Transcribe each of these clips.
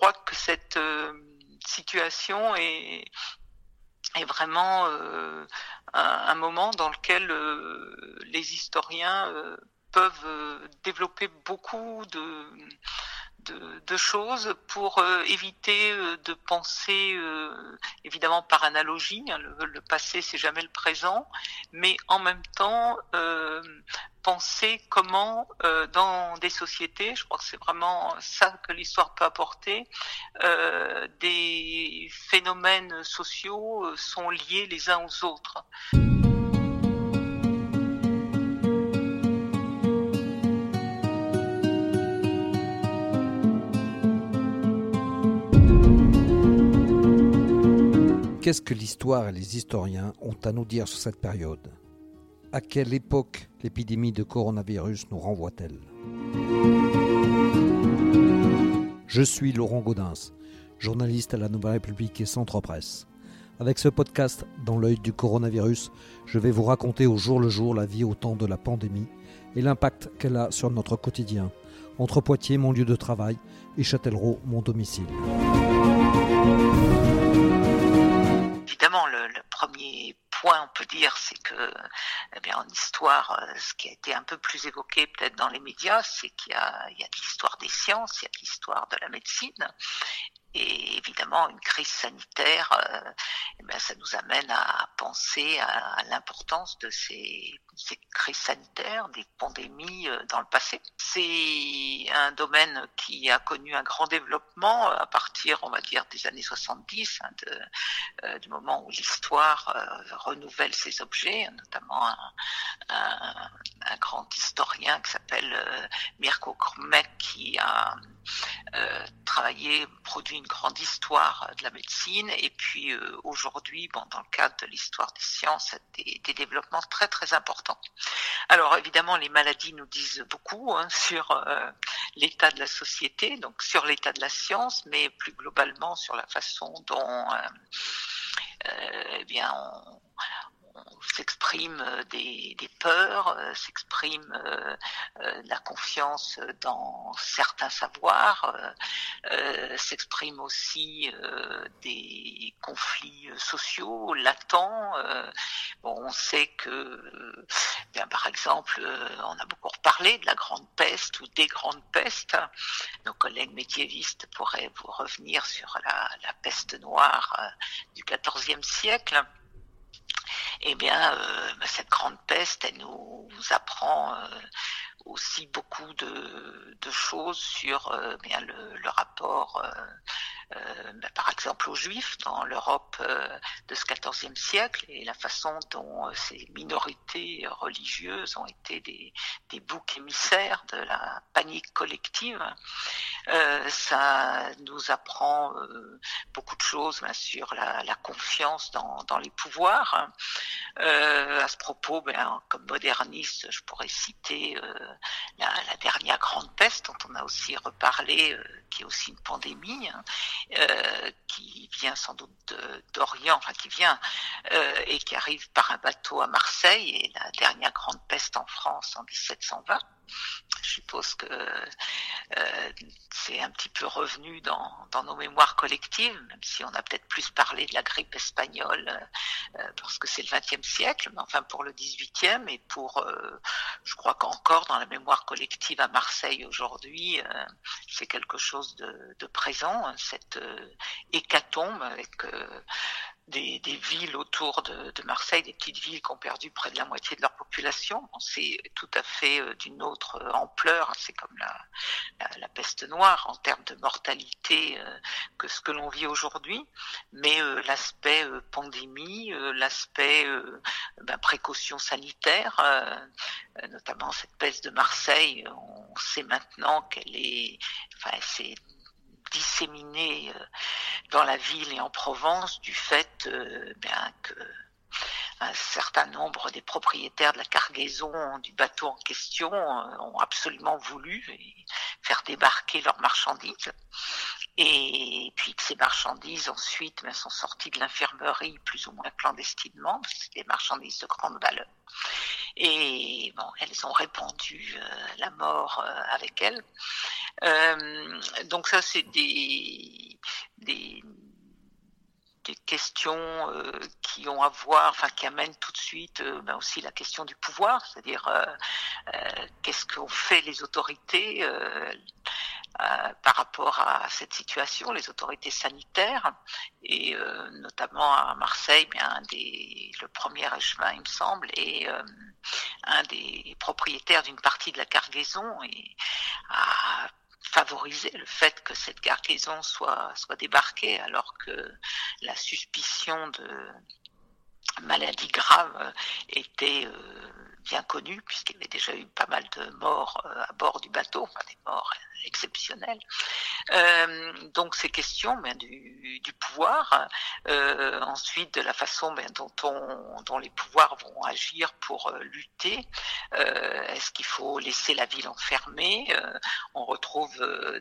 crois que cette situation est, vraiment un, un, moment dans lequel les historiens peuvent développer beaucoup de de, choses pour euh, éviter euh, de penser euh, évidemment par analogie. Hein, le, passé c'est jamais le présent, mais en même temps penser comment dans des sociétés, je crois que c'est vraiment ça que l'histoire peut apporter, des phénomènes sociaux sont liés les uns aux autres. Qu'est-ce que l'histoire et les historiens ont à nous dire sur cette période? À quelle époque l'épidémie de coronavirus nous renvoie-t-elle? Je suis Laurent Gaudens, journaliste à la Nouvelle République et Centre Presse. Avec ce podcast dans l'œil du coronavirus, je vais vous raconter au jour le jour la vie au temps de la pandémie et l'impact qu'elle a sur notre quotidien, entre Poitiers, mon lieu de travail, et Châtellerault, mon domicile premier point, on peut dire, c'est que, eh en histoire, euh, ce qui a été un peu plus évoqué peut-être dans les médias, c'est qu'il y y a de l'histoire des sciences, il y a de l'histoire de la médecine, et évidemment, une crise sanitaire, euh, eh bien, ça nous amène à penser à, l'importance de ces, crises sanitaires, des pandémies euh, dans le passé. C'est un domaine qui a connu un grand développement à partir, on va dire, des années 70, hein, euh, du moment où l'histoire renouvelle ses objets, notamment un grand historien qui s'appelle Mirko Krmek qui a travaillé, produit une grande histoire de la médecine et puis euh, aujourd'hui, bon, dans le cadre de l'histoire des sciences, des, développements très très importants. Alors évidemment, les maladies nous disent beaucoup hein, sur euh, l'état de la société, donc sur l'état de la science, mais plus globalement sur la façon dont euh, eh bien on, s'exprime euh, des, peurs, euh, s'exprime euh, la confiance dans certains savoirs, s'exprime aussi des conflits sociaux latents. On sait que, bien, par exemple, on a beaucoup reparlé de la grande peste ou des grandes pestes. Nos collègues médiévistes pourraient vous revenir sur la, la peste noire du XIVe siècle eh bien, euh, cette grande peste, elle nous apprend euh, aussi beaucoup de, choses sur euh, bien le, rapport euh, bah, par exemple aux Juifs dans l'Europe euh, de ce XIVe siècle et la façon dont euh, ces minorités religieuses ont été des, boucs émissaires de la panique collective. ça nous apprend beaucoup de choses bien sur la, confiance dans, les pouvoirs. à ce propos, ben, comme moderniste, je pourrais citer la, dernière grande peste dont on a aussi reparlé, qui est aussi une pandémie, hein, euh, qui vient sans doute d'Orient, enfin qui vient euh, et qui arrive par un bateau à Marseille, et la dernière grande peste en France en 1720. Je suppose que euh, c'est un petit peu revenu dans, nos mémoires collectives, même si on a peut-être plus parlé de la grippe espagnole euh, parce que c'est le XXe siècle, mais enfin pour le XVIIIe et pour, euh, je crois qu'encore dans la mémoire collective à Marseille aujourd'hui, euh, c'est quelque chose de, de présent, hein, cette hécatombe avec des, villes autour de, Marseille, des petites villes qui ont perdu près de la moitié de leur population. c'est tout à fait euh, d'une autre euh, ampleur. C'est comme la, peste noire en termes de mortalité euh, que ce que l'on vit aujourd'hui. Mais l'aspect pandémie, l'aspect ben, précaution sanitaire, notamment cette peste de Marseille, on sait maintenant qu'elle est, enfin, c'est disséminée euh, dans la ville et en Provence du fait euh, bien que un certain nombre des propriétaires de la cargaison du bateau en question euh, ont absolument voulu faire débarquer leurs marchandises. Et puis ces marchandises ensuite ben, sont sorties de l'infirmerie plus ou moins clandestinement, c'est des marchandises de grande valeur. Et bon, elles ont répandu la mort avec elles. donc ça, c'est des, des questions euh, qui ont à voir, enfin qui amènent tout de suite euh, ben aussi la question du pouvoir, c'est-à-dire euh, qu'est-ce qu'ont fait les autorités par rapport à cette situation, les autorités sanitaires, et notamment à Marseille, des, le premier échevin, il me semble, et un des propriétaires d'une partie de la cargaison et a favoriser le fait que cette cargaison soit, débarquée alors que la suspicion de maladie grave était euh, bien connue puisqu'il y avait déjà eu pas mal de morts euh, à bord du bateau, des morts exceptionnelles. Euh, donc ces questions ben, du, du, pouvoir, euh, ensuite de la façon ben, dont, on, dont les pouvoirs vont agir pour euh, lutter. Euh, est-ce qu'il faut laisser la ville enfermée? On retrouve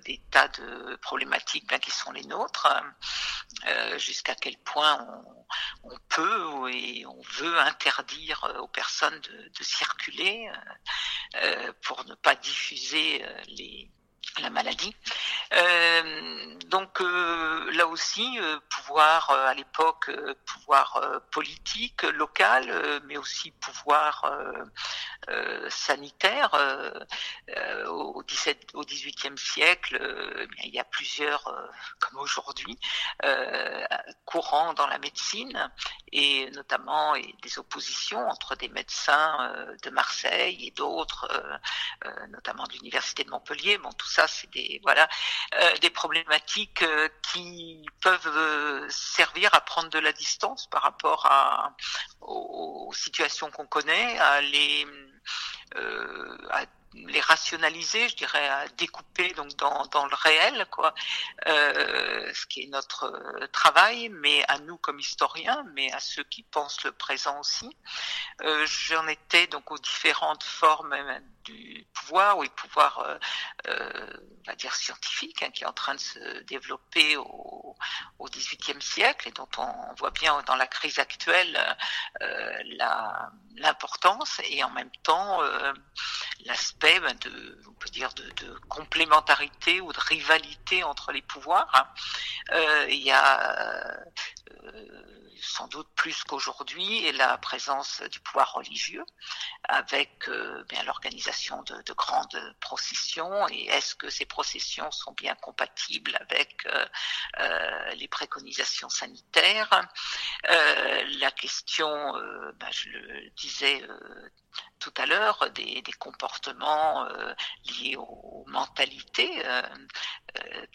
des tas de problématiques ben, qui sont les nôtres. Jusqu'à quel point on, on, peut et on veut interdire aux personnes de, de circuler pour ne pas diffuser les la maladie. Euh, donc euh, là aussi, euh, pouvoir à l'époque, pouvoir politique local, mais aussi pouvoir sanitaire. au 17, au 18e siècle, il y a plusieurs, comme aujourd'hui, courants dans la médecine et notamment des oppositions entre des médecins de Marseille et d'autres, notamment de l'université de Montpellier. Bon, tout ça, c'est des voilà euh, des problématiques euh, qui peuvent euh, servir à prendre de la distance par rapport à aux, situations qu'on connaît, à les les rationaliser, je dirais, à découper donc dans, dans le réel, quoi, euh, ce qui est notre euh, travail, mais à nous comme historiens, mais à ceux qui pensent le présent aussi. Euh, J'en étais donc aux différentes formes euh, du pouvoir, oui, pouvoir, euh, euh, on va dire scientifique, hein, qui est en train de se développer au, au XVIIIe siècle et dont on voit bien dans la crise actuelle l'importance et en même temps l'aspect de, on peut dire, de, complémentarité ou de rivalité entre les pouvoirs. Euh, il y a euh, sans doute plus qu'aujourd'hui la présence du pouvoir religieux avec euh, bien l'organisation de, de, grandes processions et est-ce que ces processions sont bien compatibles avec les préconisations sanitaires? La question ben, je le disais tout à l'heure des, comportements euh, liés aux, mentalités. Euh,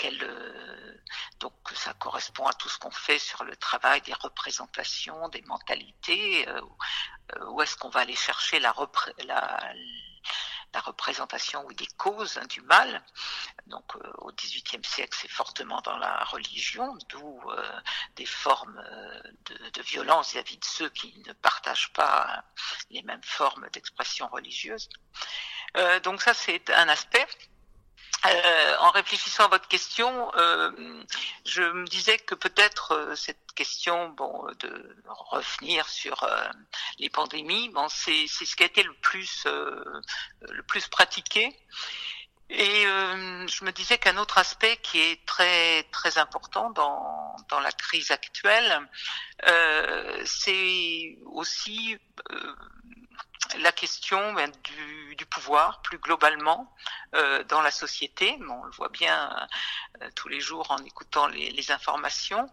euh, donc ça correspond à tout ce qu'on fait sur le travail des représentations, des mentalités. où est-ce qu'on va aller chercher la, la la représentation ou des causes hein, du mal. Donc euh, au XVIIIe siècle, c'est fortement dans la religion, d'où euh, des formes euh, de, de, violence vis-à-vis de ceux qui ne partagent pas les mêmes formes d'expression religieuse. donc ça, c'est un aspect. Euh, en réfléchissant à votre question, euh, je me disais que peut-être euh, cette question, bon, de revenir sur les pandémies, bon, c'est ce qui a été le plus le plus pratiqué. Et je me disais qu'un autre aspect qui est très très important dans dans la crise actuelle, c'est aussi la question ben, du, pouvoir plus globalement euh, dans la société. On le voit bien euh, tous les jours en écoutant les, informations,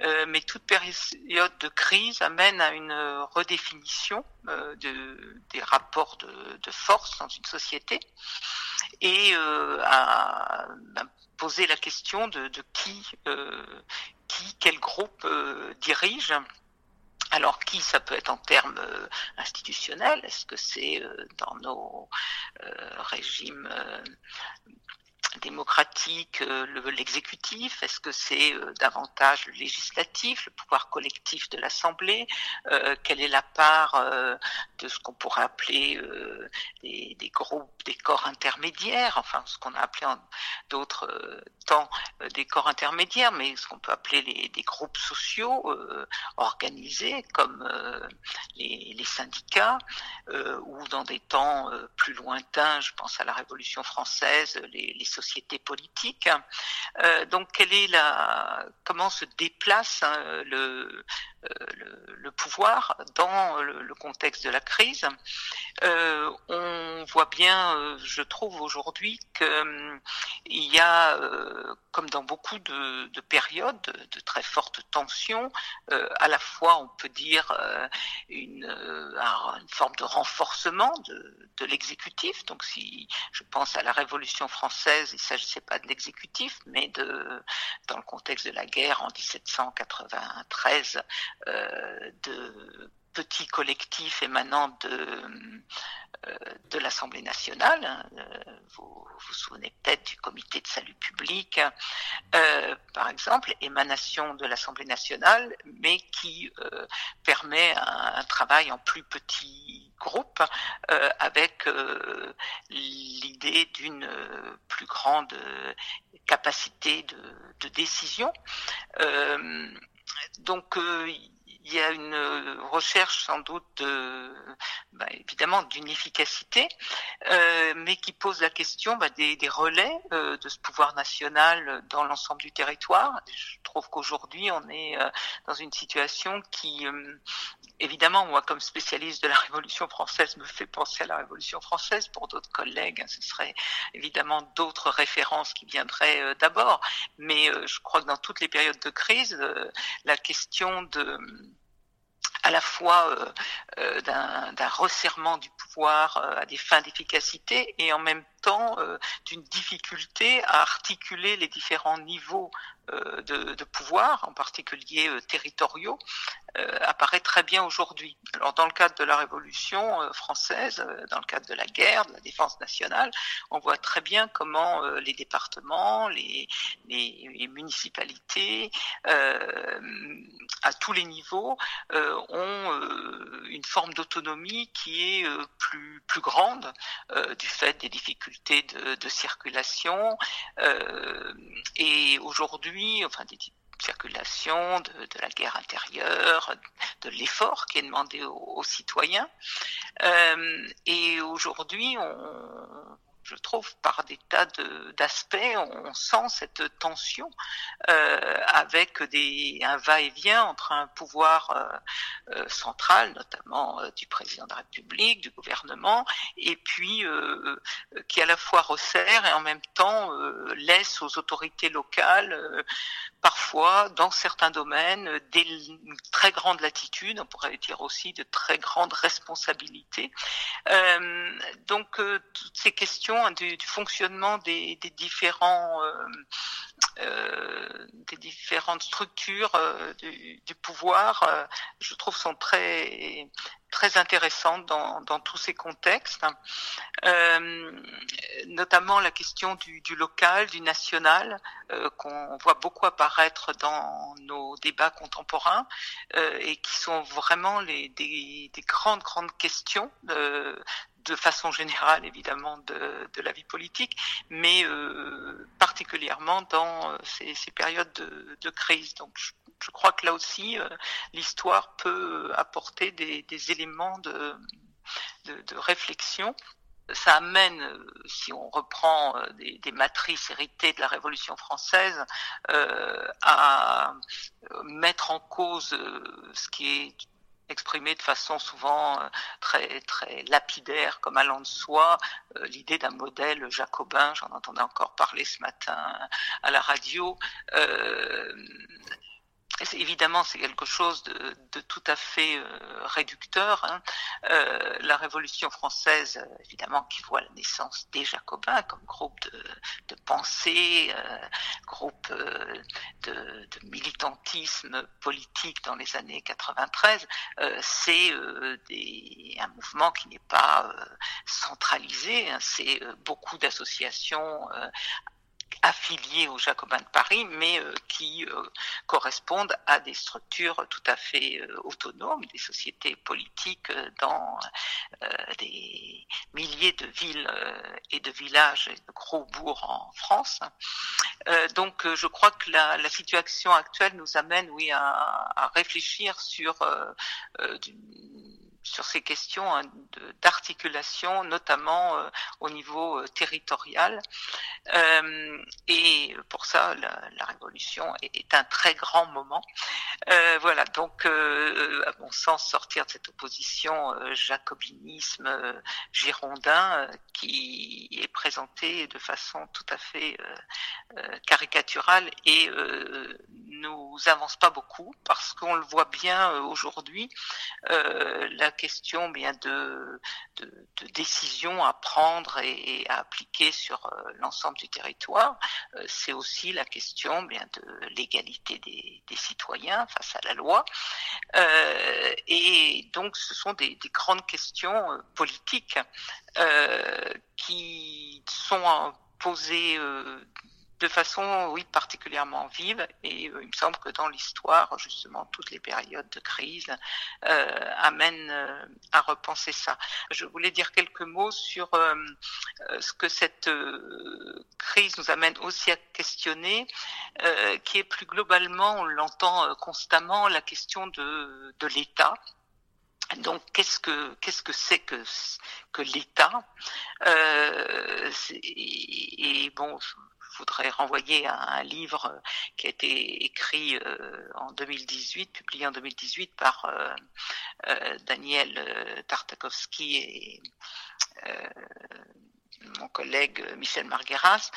euh, mais toute période de crise amène à une redéfinition de, des rapports de, force dans une société et à poser la question de, de qui, qui, quel groupe dirige alors qui ça peut être en termes euh, institutionnels? Est-ce que c'est euh, dans nos euh, régimes démocratiques l'exécutif Est-ce que c'est davantage le législatif, le pouvoir collectif de l'Assemblée Quelle est la part de ce qu'on pourrait appeler des, groupes, des corps intermédiaires, enfin ce qu'on a appelé en d'autres temps des corps intermédiaires, mais ce qu'on peut appeler les, des groupes sociaux organisés comme les, les, syndicats, ou dans des temps plus lointains, je pense à la Révolution française, les, les sociétés politiques. donc quelle est la, comment se déplace hein, le, euh, le, pouvoir dans le, contexte de la crise. Euh, on voit bien, euh, je trouve aujourd'hui qu'il hum, y a, euh, comme dans beaucoup de, de, périodes de très fortes tensions, à la fois on peut dire une, forme de renforcement de, de l'exécutif. Donc si je pense à la Révolution française, il ne s'agissait pas de l'exécutif, mais de dans le contexte de la guerre en 1793 euh, de petits collectifs émanant de, euh, de l'Assemblée nationale. Hein, euh, vous vous souvenez peut-être du comité de salut public, euh, par exemple, émanation de l'Assemblée nationale, mais qui euh, permet un, travail en plus petit groupe euh, avec l'idée d'une plus grande capacité de décision. Donc il y a une euh, recherche sans doute de, bah, évidemment d'une efficacité, euh, mais qui pose la question bah, des, des, relais euh, de ce pouvoir national dans l'ensemble du territoire. Je trouve qu'aujourd'hui on est euh, dans une situation qui, euh, évidemment, moi comme spécialiste de la Révolution française, me fait penser à la Révolution française. Pour d'autres collègues, ce serait évidemment d'autres références qui viendraient d'abord. Mais je crois que dans toutes les périodes de crise, la question de à la fois euh, euh, d'un resserrement du pouvoir euh, à des fins d'efficacité et en même temps d'une difficulté à articuler les différents niveaux de, de, pouvoir, en particulier euh, territoriaux, apparaît très bien aujourd'hui. Alors dans le cadre de la Révolution française, dans le cadre de la guerre, de la défense nationale, on voit très bien comment les départements, les, municipalités, à tous les niveaux, ont une forme d'autonomie qui est plus, plus grande du fait des difficultés de, de circulation. Euh, et aujourd'hui, enfin des circulation, de, la guerre intérieure, de l'effort qui est demandé aux, aux citoyens. Euh, et aujourd'hui, on, je trouve, par des tas d'aspects, on sent cette tension euh, avec des, un va-et-vient entre un pouvoir euh, euh central, notamment du président de la République, du gouvernement, et puis qui à la fois resserre et en même temps laisse aux autorités locales, parfois, dans certains domaines, des très grandes latitudes, on pourrait dire aussi de très grandes responsabilités. donc, toutes ces questions du, du fonctionnement des, différents euh, euh, des différentes structures euh, du, pouvoir, je trouve sont très très intéressantes dans, dans tous ces contextes, notamment la question du, du, local, du national, qu'on voit beaucoup apparaître dans nos débats contemporains et qui sont vraiment les, des, des grandes grandes questions de façon générale évidemment de, de la vie politique, mais euh, particulièrement dans euh, ces, ces périodes de, de, crise. Donc je, je, crois que là aussi euh, l'histoire peut apporter des, des éléments de, de, réflexion. Ça amène, si on reprend des, des, matrices héritées de la Révolution française, euh, à mettre en cause ce qui est exprimé de façon souvent euh, très très lapidaire, comme allant de soi, euh, l'idée d'un modèle jacobin. J'en entendais encore parler ce matin à la radio. Euh, évidemment, c'est quelque chose de, tout à fait euh, réducteur. Hein. Euh, la Révolution française, évidemment, qui voit la naissance des Jacobins comme groupe de, pensée, euh, groupe de, militantisme politique dans les années 93, euh, c'est un mouvement qui n'est pas centralisé. Hein. C'est beaucoup d'associations affiliés aux Jacobins de Paris, mais euh, qui euh, correspondent à des structures tout à fait euh, autonomes, des sociétés politiques dans des milliers de villes et de villages et de gros bourgs en France. donc je crois que la, la, situation actuelle nous amène, oui, à, à réfléchir sur sur ces questions hein, d'articulation, notamment euh, au niveau euh, territorial. Euh, et pour ça, la, révolution est, un très grand moment. Voilà, donc à mon sens, sortir de cette opposition jacobinisme girondin qui est présentée de façon tout à fait caricaturale et nous avance pas beaucoup parce qu'on le voit bien aujourd'hui. Question bien de, de, décisions à prendre et, à appliquer sur euh, l'ensemble du territoire. Euh, c'est aussi la question bien de l'égalité des, citoyens face à la loi. Euh, et donc, ce sont des, des grandes questions politiques qui sont posées de façon, oui, particulièrement vive. Et euh, il me semble que dans l'histoire, justement, toutes les périodes de crise euh, amènent euh, à repenser ça. Je voulais dire quelques mots sur ce que cette crise nous amène aussi à questionner, qui est plus globalement, on l'entend constamment, la question de, de l'État. Donc, qu'est-ce que qu'est-ce que c'est que que l'État? Et, bon, voudrais renvoyer à un livre euh, qui a été écrit euh, en 2018, publié en 2018 par euh, Daniel Tartakovsky et mon collègue Michel Margueras,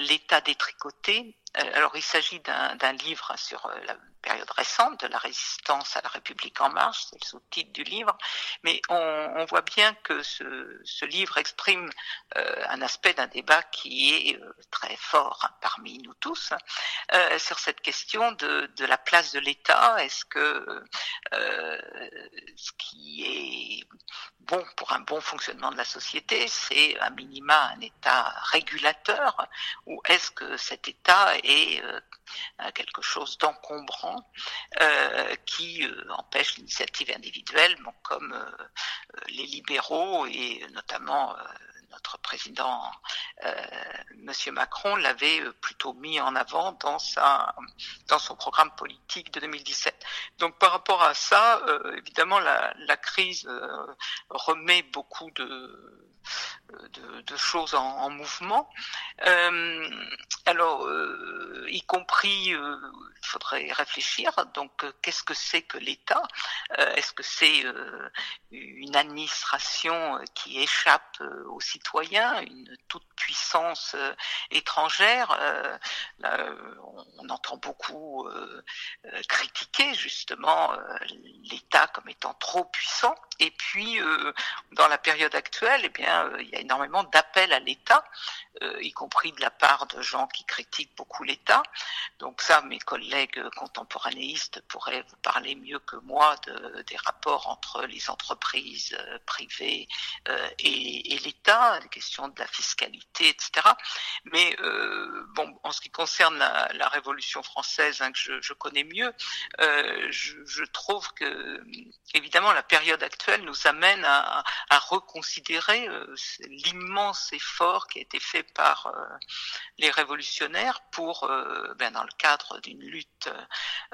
L'État détricoté. Alors il s'agit d'un livre sur la période récente de la résistance à la République en marche, c'est le sous-titre du livre, mais on, on, voit bien que ce, ce livre exprime euh, un aspect d'un débat qui est euh, très fort parmi nous tous euh, sur cette question de, de la place de l'État. Est-ce que euh, ce qui est bon pour un bon fonctionnement de la société, c'est un minima un État régulateur, ou est-ce que cet État est euh, quelque chose d'encombrant euh, qui euh, empêche l'initiative individuelle, bon, comme les libéraux et notamment notre président euh, Monsieur Macron l'avait plutôt mis en avant dans sa dans son programme politique de 2017. Donc par rapport à ça, euh, évidemment la, la crise euh, remet beaucoup de de, choses en, en mouvement. Euh, alors, euh, y compris, euh, il faudrait réfléchir. Donc, qu'est-ce que c'est que l'État? Est-ce que c'est une administration qui échappe aux citoyens, une toute puissance étrangère? On entend beaucoup critiquer justement l'État comme étant trop puissant. Et puis, dans la période actuelle, eh bien euh, il y a énormément d'appels à l'État, euh, y compris de la part de gens qui critiquent beaucoup l'État. Donc ça, mes collègues contemporanéistes pourraient vous parler mieux que moi de, des rapports entre les entreprises euh, privées et, l'État, les questions de la fiscalité, etc. Mais bon, en ce qui concerne la, Révolution française, hein, que je, connais mieux, je, trouve que évidemment la période actuelle nous amène à reconsidérer l'immense effort qui a été fait par euh, les révolutionnaires pour, euh, ben, dans le cadre d'une lutte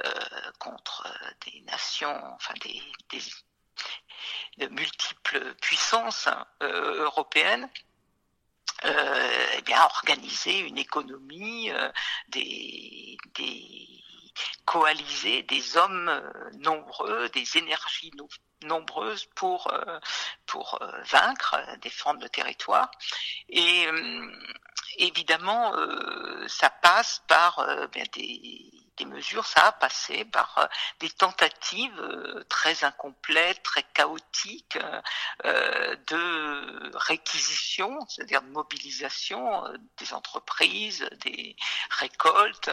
euh, contre des nations, enfin des, des de multiples puissances européennes, eh bien, organiser une économie, des, coalisés, des hommes nombreux, des énergies nombreuses pour euh, pour euh, vaincre, défendre le territoire. Et euh, évidemment, ça passe par bien des, des mesure, ça a passé par des tentatives très incomplètes, très chaotiques de réquisition, c'est-à-dire de mobilisation des entreprises, des récoltes,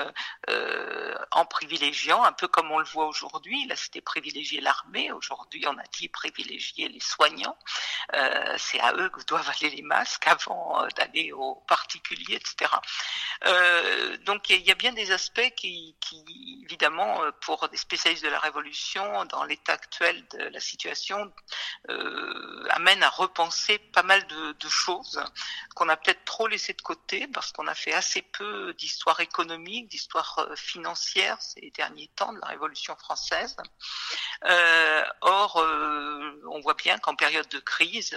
en privilégiant, un peu comme on le voit aujourd'hui, là c'était privilégier l'armée, aujourd'hui on a dit privilégier les soignants, c'est à eux que doivent aller les masques avant d'aller aux particuliers, etc. Euh, donc il y, a bien des aspects qui, évidemment, euh, pour des spécialistes de la Révolution, dans l'état actuel de la situation, euh, amènent à repenser pas mal de, choses qu'on a peut-être trop laissé de côté parce qu'on a fait assez peu d'histoire économique, d'histoire euh, financière ces derniers temps de la Révolution française. Or, on voit bien qu'en période de crise,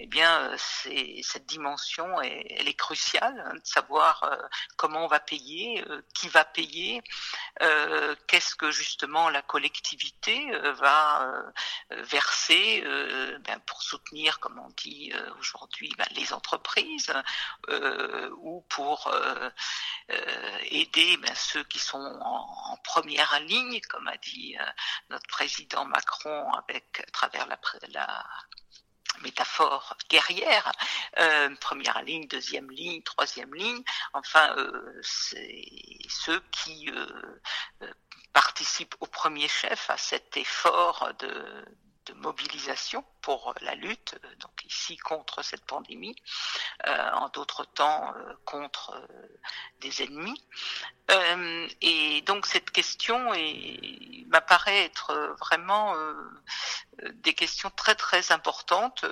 eh bien, cette dimension, est, cruciale hein, de savoir comment on va payer, qui va payer, qu'est-ce que justement la collectivité euh, va verser ben, pour soutenir, comme on dit aujourd'hui, ben, les entreprises ou pour aider ben, ceux qui sont en, première ligne, comme a dit notre président Macron avec à travers la, la métaphore guerrière, euh, première ligne, deuxième ligne, troisième ligne, enfin, euh, c'est ceux qui euh, participent au premier chef à cet effort de, mobilisation pour la lutte, donc ici contre cette pandémie, en d'autres temps contre des ennemis. Et donc cette question m'apparaît être vraiment des questions très très importantes.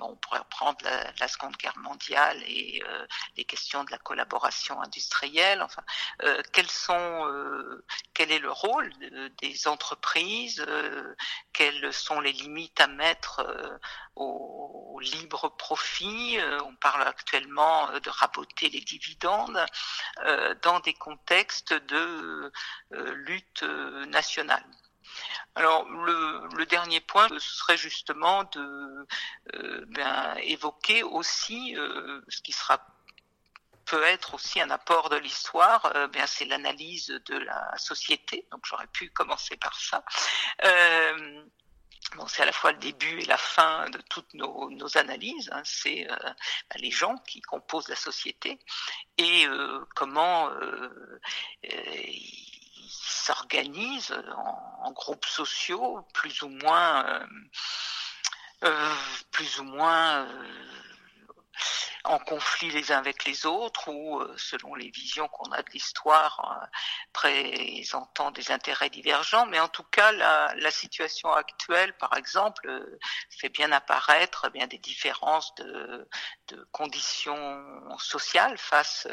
On pourrait reprendre la, Seconde Guerre mondiale et les questions de la collaboration industrielle. Enfin, quel est le rôle des entreprises Quelles sont les limites à mettre euh, au, libre profit? Euh, on parle actuellement euh, de raboter les dividendes dans des contextes de lutte nationale. Alors le, dernier point ce serait justement de ben, évoquer aussi ce qui sera peut être aussi un apport de l'histoire, bien c'est l'analyse de la société. Donc j'aurais pu commencer par ça. Bon, c'est à la fois le début et la fin de toutes nos, analyses. Hein. C'est euh, bah, les gens qui composent la société et euh, comment euh, ils s'organisent en, en, groupes sociaux, plus ou moins, plus ou moins en conflit les uns avec les autres ou euh, selon les visions qu'on a de l'histoire euh, présentant des intérêts divergents. Mais en tout cas, la, situation actuelle, par exemple, euh, fait bien apparaître eh bien des différences de conditions sociales face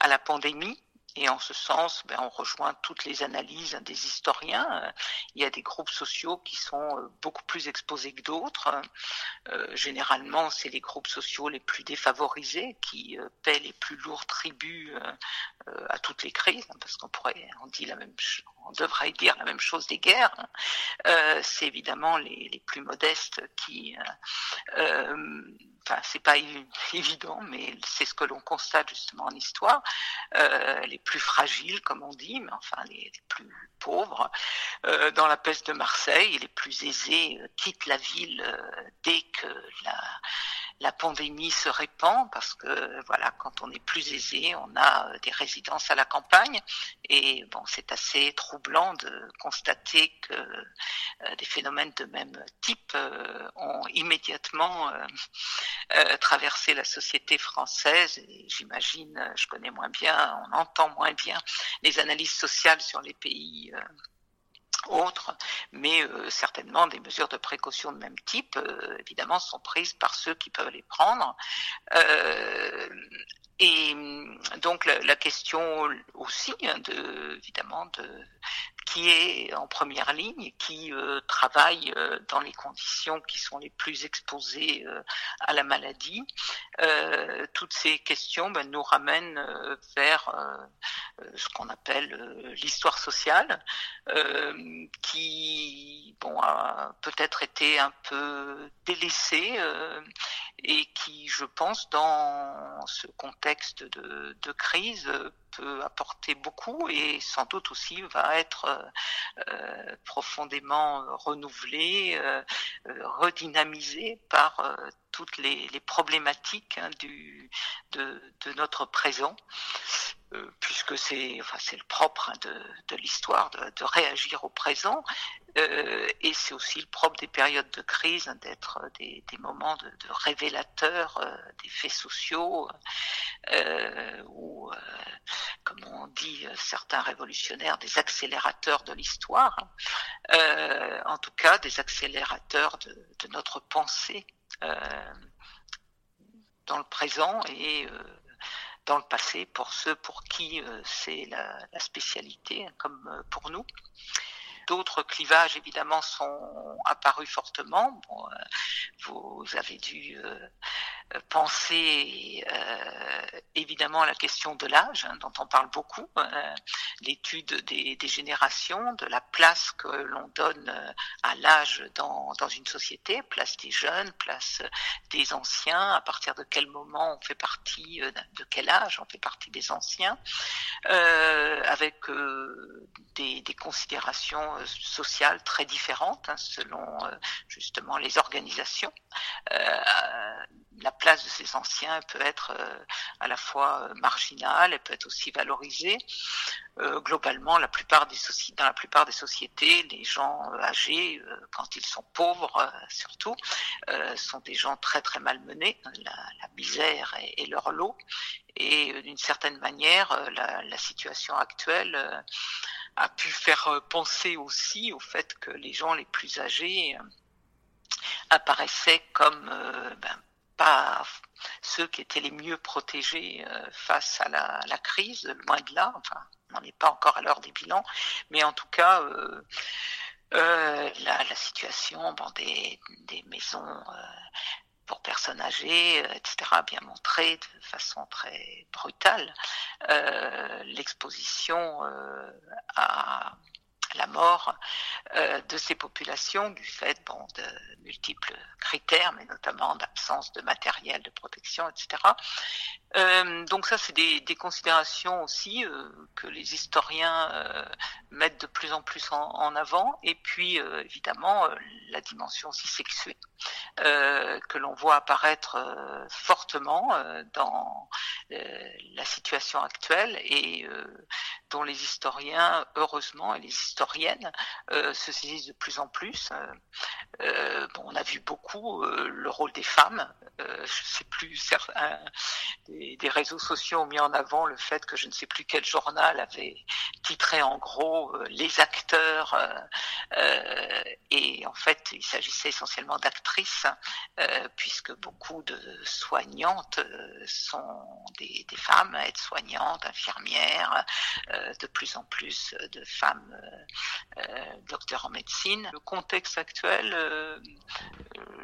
à la pandémie. Et en ce sens, ben, on rejoint toutes les analyses des historiens. Il y a des groupes sociaux qui sont euh, beaucoup plus exposés que d'autres. Euh, généralement, c'est les groupes sociaux les plus défavorisés qui euh, paient les plus lourds tributs à toutes les crises, hein, parce qu'on pourrait, on dit la même, on devrait dire la même chose des guerres. Hein. c'est évidemment les, plus modestes qui enfin c'est pas évident, mais c'est ce que l'on constate justement en histoire, euh, les plus fragiles comme on dit, mais enfin les, plus pauvres, euh, dans la peste de Marseille, les plus aisés euh, quittent la ville euh, dès que la la pandémie se répand parce que voilà, quand on est plus aisé, on a euh, des résidences à la campagne et bon, c'est assez troublant de constater que euh, des phénomènes de même type euh, ont immédiatement traversé la société française. Et j'imagine, je connais moins bien, on entend moins bien les analyses sociales sur les pays autres, mais euh, certainement des mesures de précaution de même type, euh, évidemment, sont prises par ceux qui peuvent les prendre. Euh, et donc la, la question aussi, hein, de, évidemment, de qui est en première ligne, qui euh, travaille euh, dans les conditions qui sont les plus exposées euh, à la maladie. toutes ces questions ben, nous ramènent vers ce qu'on appelle l'histoire sociale, qui bon, a peut-être été un peu délaissée et qui, je pense, dans ce contexte de, de crise, apporter beaucoup et sans doute aussi va être profondément renouvelé, redynamisé par toutes les, problématiques hein, du, de, notre présent. Euh, puisque c'est enfin, le propre hein, de, l'histoire de, réagir au présent euh, et c'est aussi le propre des périodes de crise hein, d'être des, moments de, révélateurs euh, des faits sociaux ou comme on dit certains révolutionnaires des accélérateurs de l'histoire en tout cas des accélérateurs de notre pensée dans le présent et dans le passé pour ceux pour qui euh, c'est la, spécialité, comme euh, pour nous. D'autres clivages, évidemment, sont apparus fortement. Bon, euh, vous avez dû euh, penser euh, évidemment à la question de l'âge, hein, dont on parle beaucoup, euh, l'étude des, générations, de la place que l'on donne à l'âge dans, dans une société, place des jeunes, place des anciens, à partir de quel moment on fait partie, de quel âge on fait partie des anciens, avec des, des, considérations sociales très différentes hein, selon justement les organisations. La place de ces anciens peut être euh, à la fois euh, marginale, elle peut être aussi valorisée. Euh, globalement, la plupart des dans la plupart des sociétés, les gens âgés, quand ils sont pauvres surtout, sont des gens très très malmenés. La, la misère est, leur lot. Et d'une certaine manière, la, la situation actuelle a pu faire penser aussi au fait que les gens les plus âgés apparaissaient comme ben, pas ceux qui étaient les mieux protégés euh, face à la, crise, loin de là. Enfin, on n'en est pas encore à l'heure des bilans, mais en tout cas, euh, euh, la, situation des, maisons pour personnes âgées, etc., bien montré de façon très brutale. L'exposition à la mort euh, de ces populations du fait de multiples critères, mais notamment d'absence de matériel de protection, etc. Euh, donc ça, c'est des, considérations aussi euh, que les historiens mettent de plus en plus en, en avant. Et puis, évidemment, la dimension aussi sexuée que l'on voit apparaître fortement dans la situation actuelle et dont les historiens, heureusement, et les historiennes se saisissent de plus en plus. bon, on a vu beaucoup le rôle des femmes. je sais plus des, réseaux sociaux ont mis en avant le fait que je ne sais plus quel journal avait titré en gros euh, les acteurs euh, euh, et en fait il s'agissait essentiellement d'actrices puisque beaucoup de soignantes sont des, des femmes, aides-soignantes, infirmières, de plus en plus de femmes docteurs en médecine. Le contexte actuel,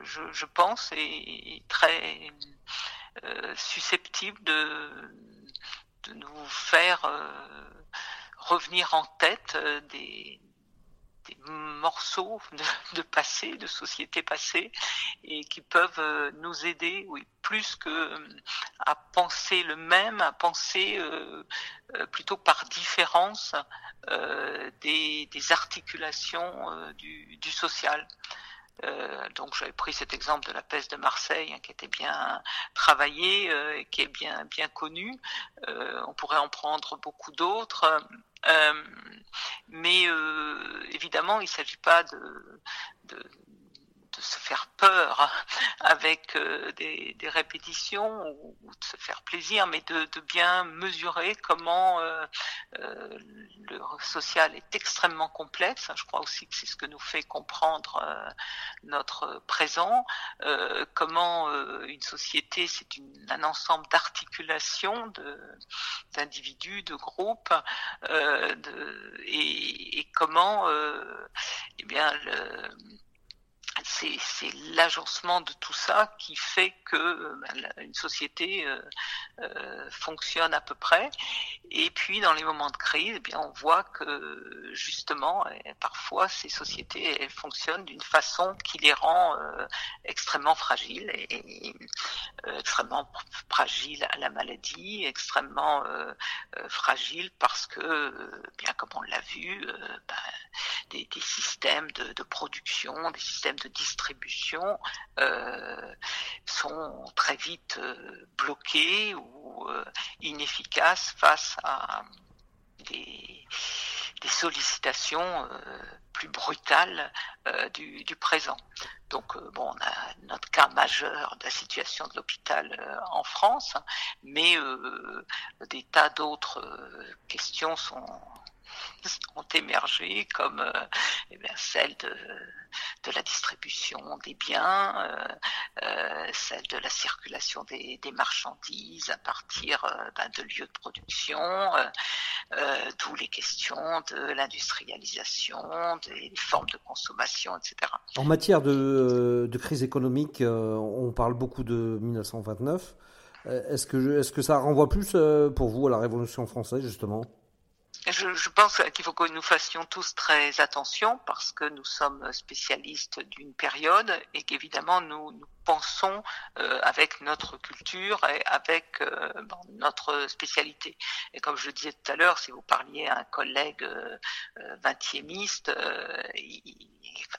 je, je pense, est très euh, susceptible de, nous faire euh, revenir en tête euh, des, des morceaux de, passé, de société passée, et qui peuvent nous aider, oui, plus que à penser le même, à penser euh, plutôt par différence euh, des, articulations euh, du, social. Euh, donc j'avais pris cet exemple de la peste de Marseille hein, qui était bien travaillé euh, et qui est bien bien connu. Euh, on pourrait en prendre beaucoup d'autres. mais évidemment, il ne s'agit pas de de se faire peur avec euh, des, répétitions ou, de se faire plaisir, mais de, bien mesurer comment euh, euh, le social est extrêmement complexe. Je crois aussi que c'est ce que nous fait comprendre notre présent, comment une société c'est un ensemble d'articulations d'individus, de, groupes, de, et, et, comment eh bien le c'est l'agencement de tout ça qui fait que ben, une société fonctionne à peu près. Et puis dans les moments de crise, eh bien on voit que justement, parfois ces sociétés elles fonctionnent d'une façon qui les rend extrêmement fragiles extrêmement fragiles à la maladie, extrêmement fragiles parce que, bien comme on l'a vu, ben, des, systèmes de, production, des systèmes de distribution euh, sont très vite euh, bloqués ou euh, inefficaces face à des, sollicitations plus brutales du, présent. Donc, bon, on a notre cas majeur de la situation de l'hôpital en France, mais des tas d'autres questions sont ont émergé, comme euh, eh celle de, la distribution des biens, euh, euh, celle de la circulation des, marchandises à partir ben, de lieux de production, d'où les questions de l'industrialisation, des formes de consommation, etc. En matière de, crise économique, on parle beaucoup de 1929. Est-ce que, est -ce que ça renvoie plus pour vous à la Révolution française, justement? Je, je, pense qu'il faut que nous fassions tous très attention parce que nous sommes spécialistes d'une période et qu'évidemment nous, nous pensons euh, avec notre culture et avec euh, notre spécialité. Et comme je le disais tout à l'heure, si vous parliez à un collègue euh, vingtiémiste, euh, il,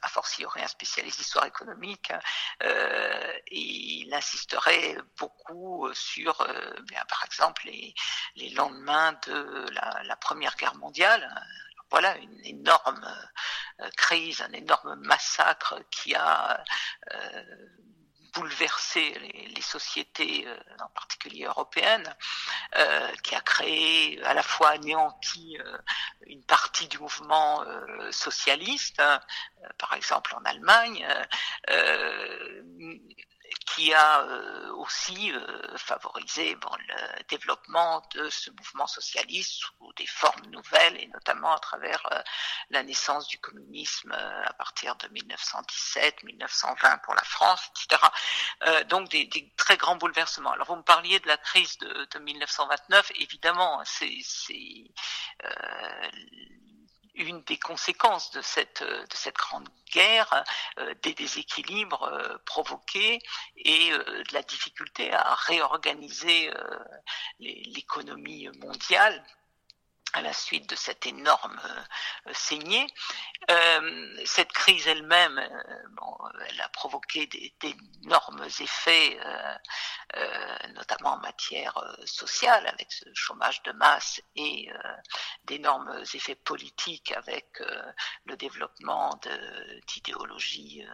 a fortiori un spécialiste d'histoire économique, euh, il insisterait beaucoup sur, par exemple, les, lendemains de la, la, Première Guerre mondiale. Voilà une énorme crise, un énorme massacre qui a bouleversé les, sociétés, euh, en particulier européennes, euh, qui a créé, à la fois anéanti euh, une partie du mouvement socialiste, par exemple en Allemagne, qui a euh, aussi euh, favorisé bon, le développement de ce mouvement socialiste sous des formes nouvelles et notamment à travers euh, la naissance du communisme à partir de 1917, 1920 pour la France, etc. donc des, des, très grands bouleversements. Alors vous me parliez de la crise de, de 1929, évidemment, c'est une des conséquences de cette, cette grande guerre, euh, des déséquilibres euh, provoqués et euh, de la difficulté à réorganiser l'économie mondiale à la suite de cette énorme euh, saignée. Euh, cette crise elle-même, euh, bon, elle a provoqué d'énormes effets, notamment en matière sociale, avec ce chômage de masse et d'énormes effets politiques avec le développement d'idéologies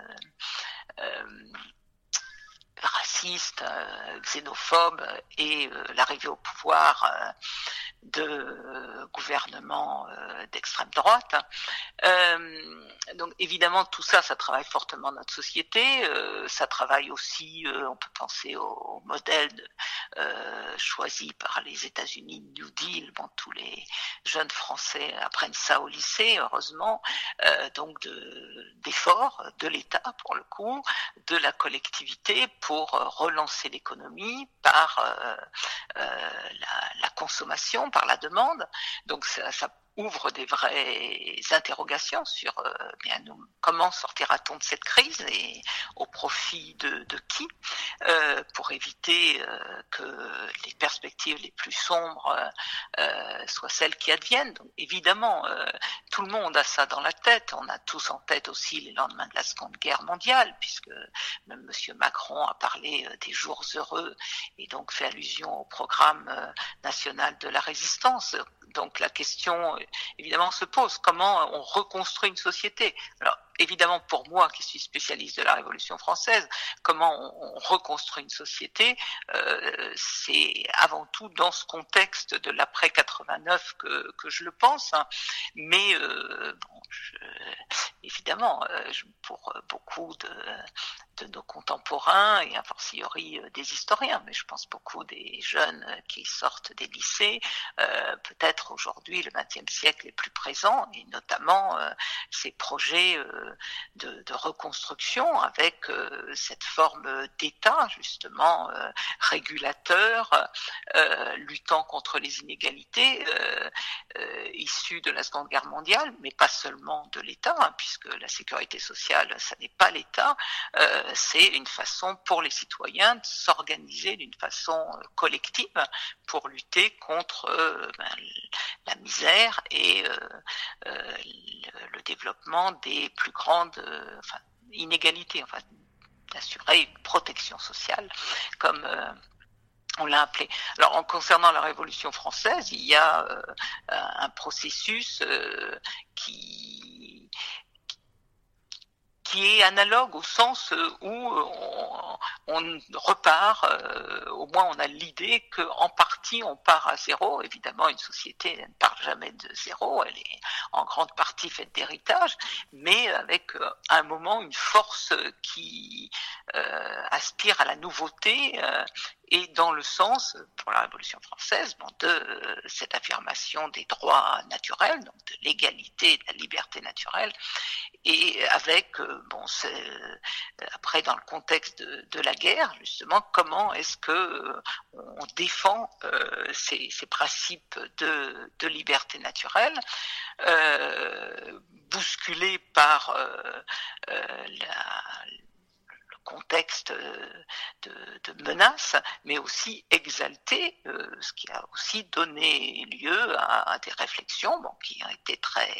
racistes, xénophobes et l'arrivée au pouvoir de euh, gouvernement euh, d'extrême droite. Euh, donc évidemment tout ça, ça travaille fortement notre société. ça travaille aussi, on peut penser au, modèle choisi par les États-Unis, New Deal. Bon, tous les jeunes Français apprennent ça au lycée, heureusement. donc d'efforts de, l'État pour le coup, de la collectivité pour relancer l'économie par la, la consommation par la demande. Donc ça ouvre des vraies interrogations sur euh, bien nous, comment sortira-t-on de cette crise et au profit de, de qui euh, pour éviter euh, que les perspectives les plus sombres euh, soient celles qui adviennent? Donc évidemment, euh, tout le monde a ça dans la tête. On a tous en tête aussi les lendemains de la Seconde Guerre mondiale, puisque même Monsieur Macron a parlé des jours heureux et donc fait allusion au programme national de la résistance. Donc la question évidemment se pose. Comment on reconstruit une société? Alors, évidemment, pour moi, qui suis spécialiste de la Révolution française, comment on, reconstruit une société, euh, c'est avant tout dans ce contexte de l'après 89 que, je le pense. Mais euh, évidemment, pour beaucoup de, de nos contemporains et a fortiori des historiens, mais je pense beaucoup des jeunes qui sortent des lycées, peut-être aujourd'hui le XXe siècle est plus présent, et notamment ces projets de, reconstruction avec cette forme d'État justement régulateur, luttant contre les inégalités issues de la Seconde Guerre mondiale, mais pas seulement de l'État, hein, puisque la sécurité sociale, ça n'est pas l'État, euh, c'est une façon pour les citoyens de s'organiser d'une façon euh, collective pour lutter contre euh, ben, la misère et le, développement des plus grandes inégalités, enfin, d'assurer une protection sociale comme on l'a appelé. Alors, en concernant la Révolution française, il y a un processus qui qui est analogue au sens euh, où euh, on, repart, euh, au moins on a l'idée qu'en partie on part à zéro. Évidemment, une société ne part jamais de zéro, elle est en grande partie faite d'héritage, mais avec un moment une force qui aspire à la nouveauté et dans le sens, pour la Révolution française, de cette affirmation des droits naturels, donc de l'égalité, de la liberté naturelle, et avec, euh, bon, euh, après dans le contexte de, la guerre, justement, comment est-ce que euh, on défend ces, ces, principes de, de liberté naturelle, bousculés par la contexte euh, de, de menace, mais aussi exalté, euh, ce qui a aussi donné lieu à, des réflexions bon, qui ont été très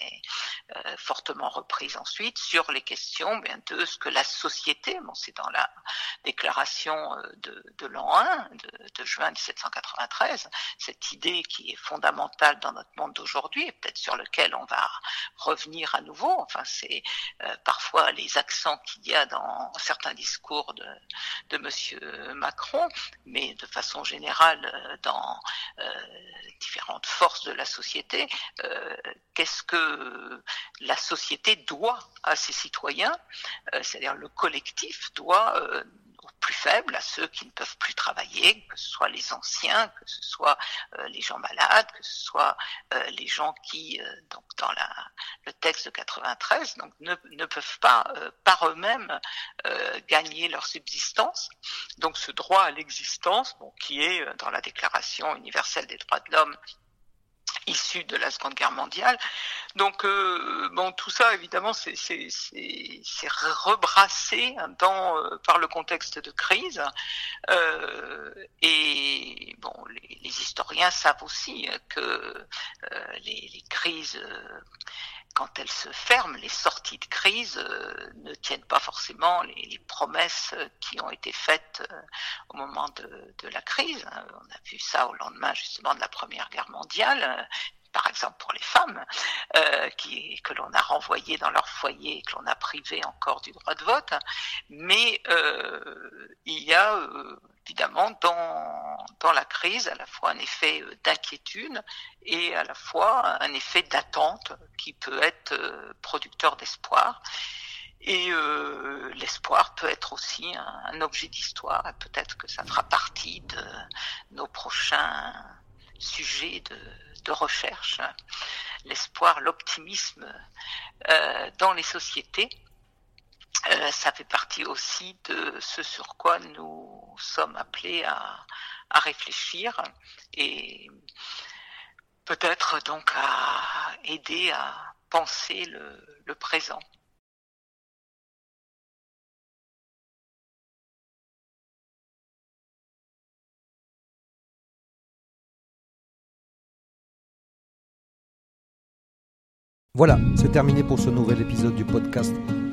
euh, fortement reprises ensuite sur les questions bien, de ce que la société, bon, c'est dans la déclaration de, de l'an 1 de, juin 1793, cette idée qui est fondamentale dans notre monde d'aujourd'hui et peut-être sur lequel on va revenir à nouveau. Enfin, c'est parfois les accents qu'il y a dans certains discours discours de, de Monsieur Macron, mais de façon générale euh, dans euh, différentes forces de la société, euh, qu'est-ce que la société doit à ses citoyens, c'est-à-dire le collectif doit plus faibles, à ceux qui ne peuvent plus travailler, que ce soit les anciens, que ce soit euh, les gens malades, que ce soit euh, les gens qui, euh, donc dans la, le texte de 93, donc ne, ne peuvent pas par eux-mêmes gagner leur subsistance. Donc ce droit à l'existence, bon, qui est dans la Déclaration universelle des droits de l'homme issus de la Seconde Guerre mondiale. Donc, euh, bon, tout ça, évidemment, c'est rebrassé dans, euh, par le contexte de crise. Euh, et bon, les, les, historiens savent aussi que euh, les, les, crises quand elles se ferment, les sorties de crise euh, ne tiennent pas forcément les, promesses qui ont été faites euh, au moment de, la crise. On a vu ça au lendemain justement de la Première Guerre mondiale par exemple pour les femmes, euh, que l'on a renvoyées dans leur foyer et que l'on a privé encore du droit de vote. Mais euh, il y a euh, évidemment dans, dans la crise à la fois un effet euh, d'inquiétude et à la fois un effet d'attente qui peut être euh, producteur d'espoir. Et euh, l'espoir peut être aussi un, objet d'histoire, et peut-être que ça fera partie de nos prochains sujets de, de recherche, l'espoir, l'optimisme dans les sociétés. Ça fait partie aussi de ce sur quoi nous sommes appelés à, réfléchir et peut-être donc à aider à penser le présent. Voilà, c'est terminé pour ce nouvel épisode du podcast